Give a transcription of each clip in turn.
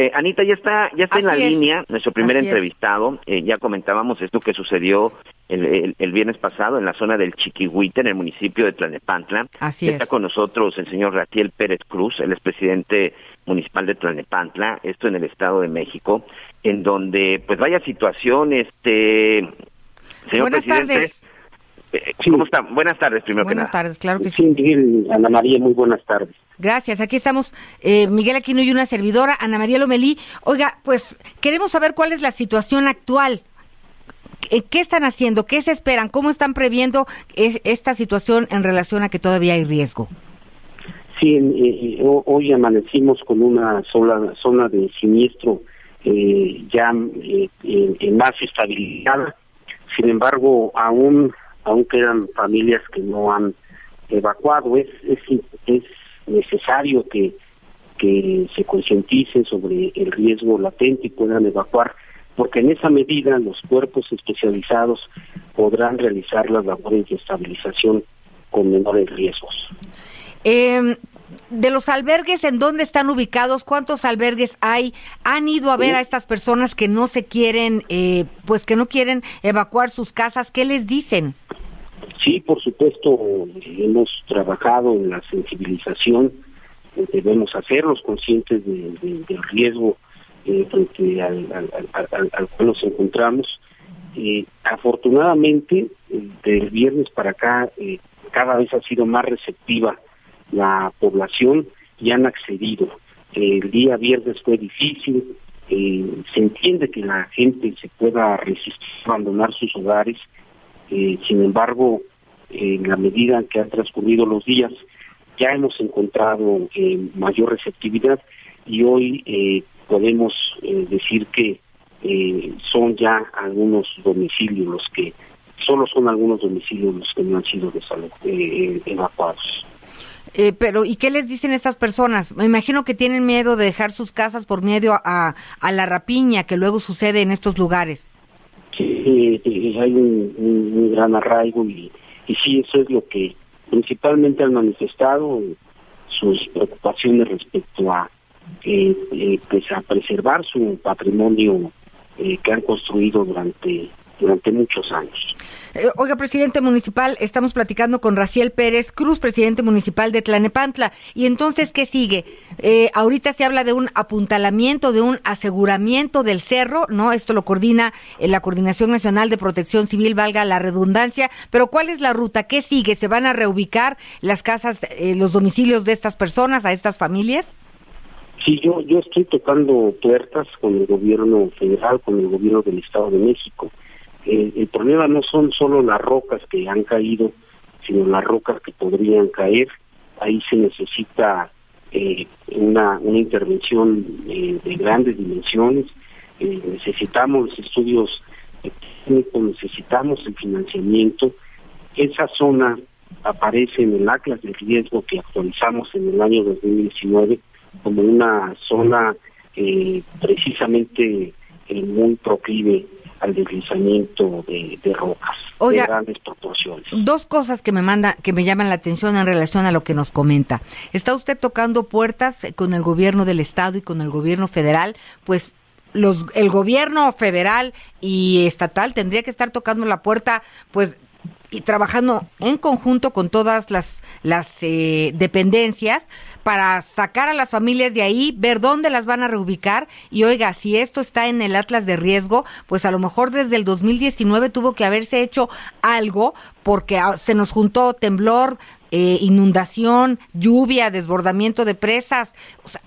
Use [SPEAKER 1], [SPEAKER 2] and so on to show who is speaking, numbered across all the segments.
[SPEAKER 1] Eh, Anita, ya está, ya está en la
[SPEAKER 2] es.
[SPEAKER 1] línea, nuestro primer
[SPEAKER 2] Así
[SPEAKER 1] entrevistado. Eh, ya comentábamos esto que sucedió el, el- el viernes pasado en la zona del Chiquihuite, en el municipio de Tlalnepantla.
[SPEAKER 2] Así
[SPEAKER 1] está
[SPEAKER 2] es.
[SPEAKER 1] con nosotros el señor Ratiel Pérez Cruz, el expresidente municipal de Tlalnepantla, esto en el Estado de México, en donde, pues vaya situación, este... Señor
[SPEAKER 2] Buenas
[SPEAKER 1] presidente,
[SPEAKER 2] tardes.
[SPEAKER 1] Eh, ¿Cómo está? Buenas tardes, primero
[SPEAKER 2] Buenas
[SPEAKER 1] que nada.
[SPEAKER 2] tardes, claro que
[SPEAKER 3] Sí,
[SPEAKER 2] sí.
[SPEAKER 3] Miguel, Ana María, muy buenas tardes.
[SPEAKER 2] Gracias. Aquí estamos eh, Miguel Aquino y una servidora, Ana María Lomelí. Oiga, pues queremos saber cuál es la situación actual. ¿Qué, qué están haciendo? ¿Qué se esperan? ¿Cómo están previendo es- esta situación en relación a que todavía hay riesgo?
[SPEAKER 3] Sí, en- eh, eh, ho- hoy amanecimos con una sola zona de siniestro eh, ya eh, en, en más estabilizada. Sin embargo, aún aún quedan familias que no han evacuado. Es es, es necesario que que se concienticen sobre el riesgo latente y puedan evacuar, porque en esa medida los cuerpos especializados podrán realizar las labores de estabilización con menores riesgos.
[SPEAKER 2] Eh, de los albergues, ¿en dónde están ubicados? ¿Cuántos albergues hay? ¿Han ido a ver a estas personas que no se quieren, eh, pues que no quieren evacuar sus casas? ¿Qué les dicen?
[SPEAKER 3] Sí, por supuesto, hemos trabajado en la sensibilización, eh, debemos hacerlos conscientes de- de- del riesgo eh, frente al, al- al- al- al cual nos encontramos. Eh, afortunadamente, del viernes para acá, cada vez ha sido más receptiva la población y han accedido. El día viernes fue difícil, eh, se entiende que la gente se pueda resistir abandonar sus hogares, eh, sin embargo, en la medida en que han transcurrido los días, ya hemos encontrado eh, mayor receptividad y hoy podemos decir que son ya algunos domicilios los que, solo son algunos domicilios los que no han sido evacuados.
[SPEAKER 2] Eh, pero, ¿y qué les dicen estas personas? Me imagino que tienen miedo de dejar sus casas por miedo a, a la rapiña que luego sucede en estos lugares.
[SPEAKER 3] Sí, hay un, gran arraigo y, y sí, eso es lo que principalmente han manifestado sus preocupaciones respecto a, eh, eh, pues a preservar su patrimonio eh, que han construido durante durante muchos años.
[SPEAKER 2] Eh, Oiga, presidente municipal, estamos platicando con Raciel Pérez Cruz, presidente municipal de Tlanepantla. Y entonces, ¿qué sigue? Eh, ahorita se habla de un apuntalamiento, de un aseguramiento del cerro, ¿no? Esto lo coordina eh, la Coordinación Nacional de Protección Civil, valga la redundancia. Pero ¿cuál es la ruta? ¿Qué sigue? ¿Se van a reubicar las casas, eh, los domicilios de estas personas, a estas familias?
[SPEAKER 3] Sí, yo, yo estoy tocando puertas con el gobierno federal, con el gobierno del Estado de México. El problema no son solo las rocas que han caído, sino las rocas que podrían caer. Ahí se necesita eh, una, una intervención eh, de grandes dimensiones. Eh, necesitamos estudios técnicos, necesitamos el financiamiento. Esa zona aparece en el Atlas de riesgo que actualizamos en el año 2019 como una zona precisamente muy proclive al deslizamiento de, de rocas
[SPEAKER 2] Oiga,
[SPEAKER 3] de grandes proporciones.
[SPEAKER 2] Dos cosas que me manda, que me llaman la atención en relación a lo que nos comenta. Está usted tocando puertas con el gobierno del estado y con el gobierno federal, pues los, el gobierno federal y estatal tendría que estar tocando la puerta, pues y trabajando en conjunto con todas las, las eh, dependencias para sacar a las familias de ahí, ver dónde las van a reubicar y oiga, si esto está en el atlas de riesgo, pues a lo mejor desde el 2019 tuvo que haberse hecho algo porque ah, se nos juntó temblor, eh, inundación, lluvia, desbordamiento de presas, o sea,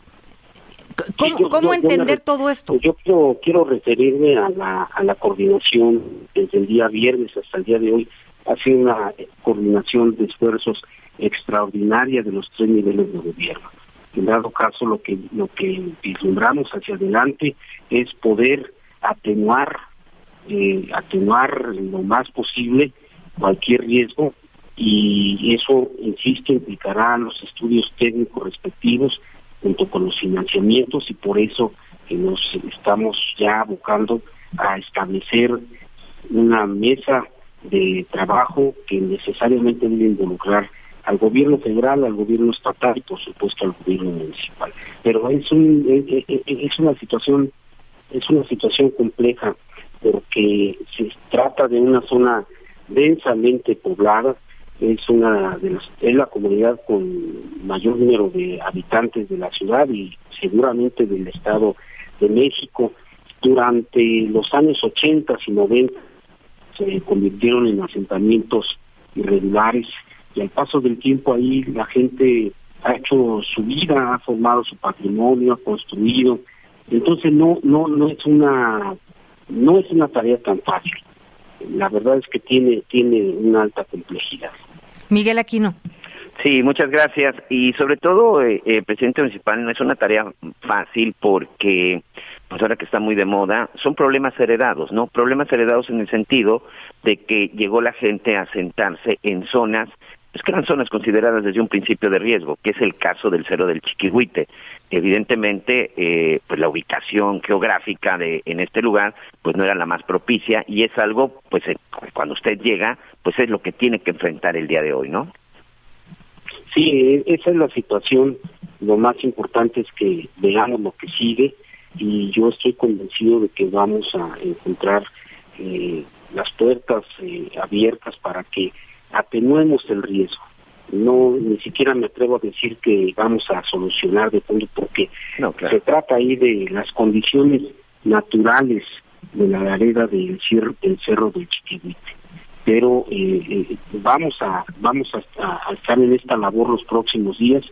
[SPEAKER 2] c- ¿cómo,
[SPEAKER 3] Sí, yo-
[SPEAKER 2] cómo
[SPEAKER 3] yo- yo me
[SPEAKER 2] entender todo esto?
[SPEAKER 3] Yo quiero, quiero referirme a la, a la coordinación desde el día viernes hasta el día de hoy. Ha sido una coordinación de esfuerzos extraordinaria de los tres niveles de gobierno. En dado caso, lo que lo que vislumbramos hacia adelante es poder atenuar eh, atenuar lo más posible cualquier riesgo y eso, insisto, implicará los estudios técnicos respectivos junto con los financiamientos y por eso nos estamos ya buscando a establecer una mesa de trabajo que necesariamente debe involucrar al gobierno federal, al gobierno estatal y por supuesto al gobierno municipal. Pero es un es una situación es una situación compleja porque se trata de una zona densamente poblada, es una de las, es la comunidad con mayor número de habitantes de la ciudad y seguramente del estado de México. Durante los años 80 y 90 se convirtieron en asentamientos irregulares y al paso del tiempo ahí la gente ha hecho su vida, ha formado su patrimonio, ha construido. Entonces no no no es una no es una tarea tan fácil. La verdad es que tiene tiene una alta complejidad.
[SPEAKER 2] Miguel Aquino.
[SPEAKER 1] Sí, muchas gracias. Y sobre todo, eh, eh, presidente municipal, no es una tarea fácil porque, pues ahora que está muy de moda, son problemas heredados, ¿no? Problemas heredados en el sentido de que llegó la gente a sentarse en zonas pues que eran zonas consideradas desde un principio de riesgo, que es el caso del Cerro del Chiquihuite. Evidentemente, eh, pues la ubicación geográfica de en este lugar, pues no era la más propicia y es algo, pues eh, cuando usted llega, pues es lo que tiene que enfrentar el día de hoy, ¿no?
[SPEAKER 3] Sí, e, esa es la situación. Lo más importante es que veamos lo que sigue y yo estoy convencido de que vamos a encontrar eh, las puertas abiertas para que atenuemos el riesgo. No, ni siquiera me atrevo a decir que vamos a solucionar de fondo porque se trata ahí de las condiciones naturales de la arena del, del cerro del Chiquihuite. Pero eh, eh, vamos a vamos a, estar en esta labor los próximos días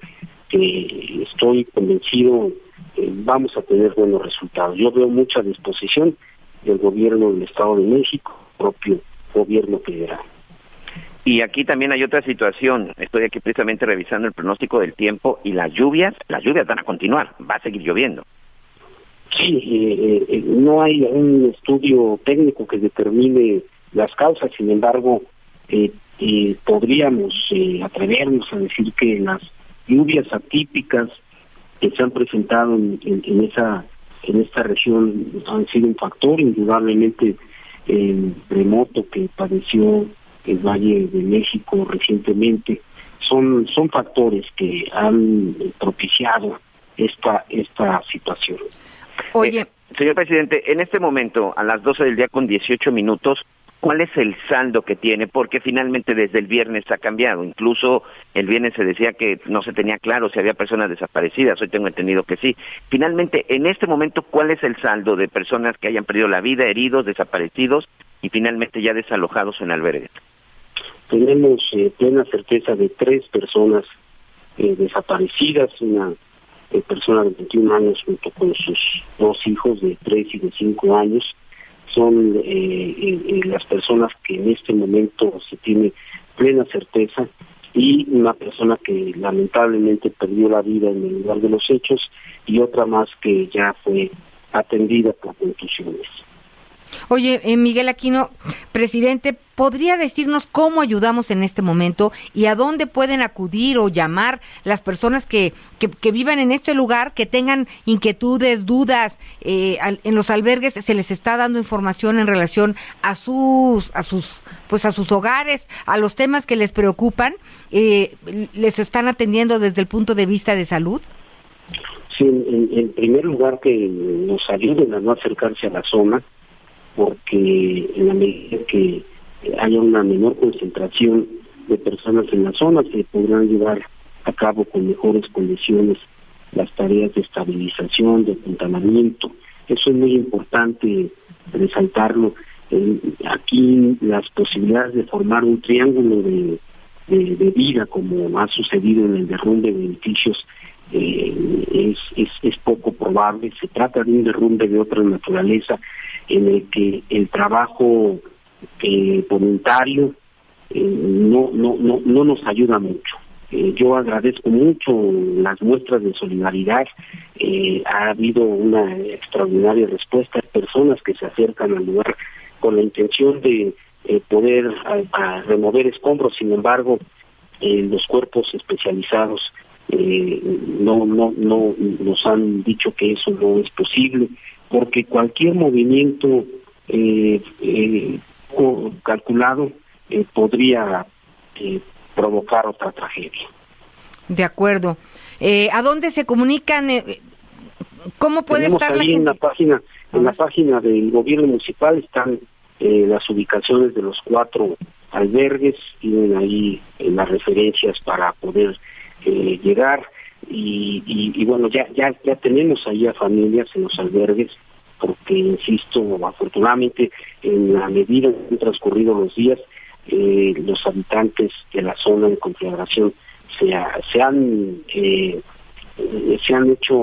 [SPEAKER 3] que estoy convencido eh, vamos a tener buenos resultados. Yo veo mucha disposición del gobierno del Estado de México, propio gobierno federal.
[SPEAKER 1] Y aquí también hay otra situación. Estoy aquí precisamente revisando el pronóstico del tiempo y las lluvias, las lluvias van a continuar, va a seguir lloviendo.
[SPEAKER 3] Sí, eh, eh, no hay un estudio técnico que determine las causas, sin embargo, eh, podríamos atrevernos a decir que las lluvias atípicas que se han presentado en, en, esa en esta región han sido un factor, indudablemente el remoto que padeció el Valle de México recientemente, son, son factores que han propiciado esta, esta situación.
[SPEAKER 1] Oye. Eh, señor presidente, en este momento, a las 12 del día con 18 minutos, ¿cuál es el saldo que tiene? Porque finalmente desde el viernes ha cambiado. Incluso el viernes se decía que no se tenía claro si había personas desaparecidas. Hoy tengo entendido que sí. Finalmente, en este momento, ¿cuál es el saldo de personas que hayan perdido la vida, heridos, desaparecidos y finalmente ya desalojados en albergues?
[SPEAKER 3] Tenemos eh, plena certeza de tres personas eh, desaparecidas, una eh, persona de 21 años junto con sus dos hijos de 3 y de 5 años. Son las personas que en este momento se tiene plena certeza y una persona que lamentablemente perdió la vida en el lugar de los hechos y otra más que ya fue atendida por contusiones.
[SPEAKER 2] Oye, eh, Miguel Aquino, presidente, ¿podría decirnos cómo ayudamos en este momento y a dónde pueden acudir o llamar las personas que, que, vivan en este lugar, que tengan inquietudes, dudas? Eh, en los albergues se les está dando información en relación a sus, a sus, pues a sus hogares, a los temas que les preocupan. Eh, ¿Les están atendiendo desde el punto de vista de salud?
[SPEAKER 3] Sí, en, en primer lugar que nos ayuden a no acercarse a la zona porque en la medida que haya una menor concentración de personas en la zona, se podrán llevar a cabo con mejores condiciones las tareas de estabilización, de apuntalamiento. Eso es muy importante resaltarlo. aquí las posibilidades de formar un triángulo de, vida, como ha sucedido en el derrumbe de edificios, eh, es, es, poco probable. Se trata de un derrumbe de otra naturaleza en el que el trabajo eh, voluntario eh, no, no, no, no nos ayuda mucho. Eh, yo agradezco mucho las muestras de solidaridad. Ha habido una extraordinaria respuesta. de personas que se acercan al lugar con la intención de poder remover escombros. Sin embargo, los cuerpos especializados no, no, no nos han dicho que eso no es posible, porque cualquier movimiento calculado podría provocar otra tragedia.
[SPEAKER 2] De acuerdo. Eh, ¿A dónde se comunican? Eh, ¿Cómo puede estar
[SPEAKER 3] la en la página, en la página del gobierno municipal están eh, las ubicaciones de los cuatro albergues, tienen ahí las referencias para poder llegar y, y, bueno ya ya ya tenemos ahí a familias en los albergues porque insisto afortunadamente en la medida que han transcurrido los días eh, los habitantes de la zona de confederación se, se han eh, se han hecho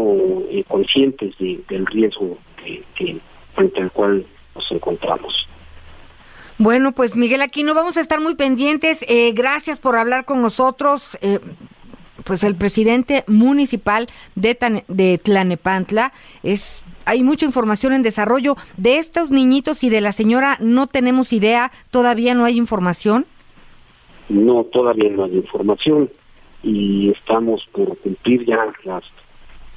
[SPEAKER 3] eh, conscientes del riesgo que, frente al cual nos encontramos.
[SPEAKER 2] Bueno, pues Miguel Aquino, vamos a estar muy pendientes. gracias por hablar con nosotros. Pues el presidente municipal de, de Tlanepantla es hay mucha información en desarrollo. De estos niñitos y de la señora no tenemos idea, todavía no hay información.
[SPEAKER 3] No, todavía no hay información y estamos por cumplir ya las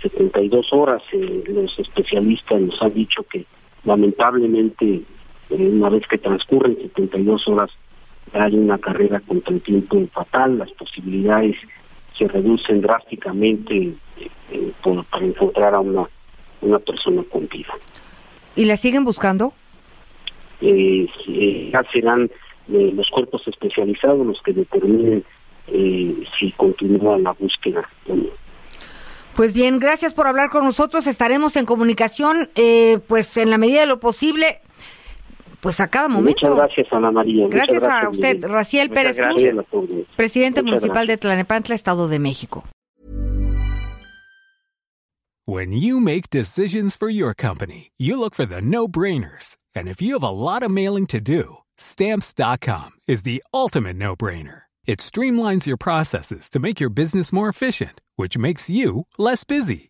[SPEAKER 3] 72 horas. Eh, los especialistas nos han dicho que lamentablemente eh, una vez que transcurren 72 horas hay una carrera contra el tiempo fatal, las posibilidades se reducen drásticamente eh, para encontrar a una una persona con vida.
[SPEAKER 2] ¿Y la siguen buscando?
[SPEAKER 3] Eh, eh, ya serán eh, los cuerpos especializados los que determinen si continúa la búsqueda
[SPEAKER 2] Pues bien, gracias por hablar con nosotros. Estaremos en comunicación, pues en la medida de lo posible, pues a cada momento.
[SPEAKER 3] Muchas gracias, Ana María.
[SPEAKER 2] Gracias, a usted, Raciel Pérez Cruz, presidente municipal de Tlanepantla, Estado de México.
[SPEAKER 4] When you make decisions for your company, you look for the no-brainers. And if you have a lot of mailing to do, stamps.com is the ultimate no-brainer. It streamlines your processes to make your business more efficient, which makes you less busy.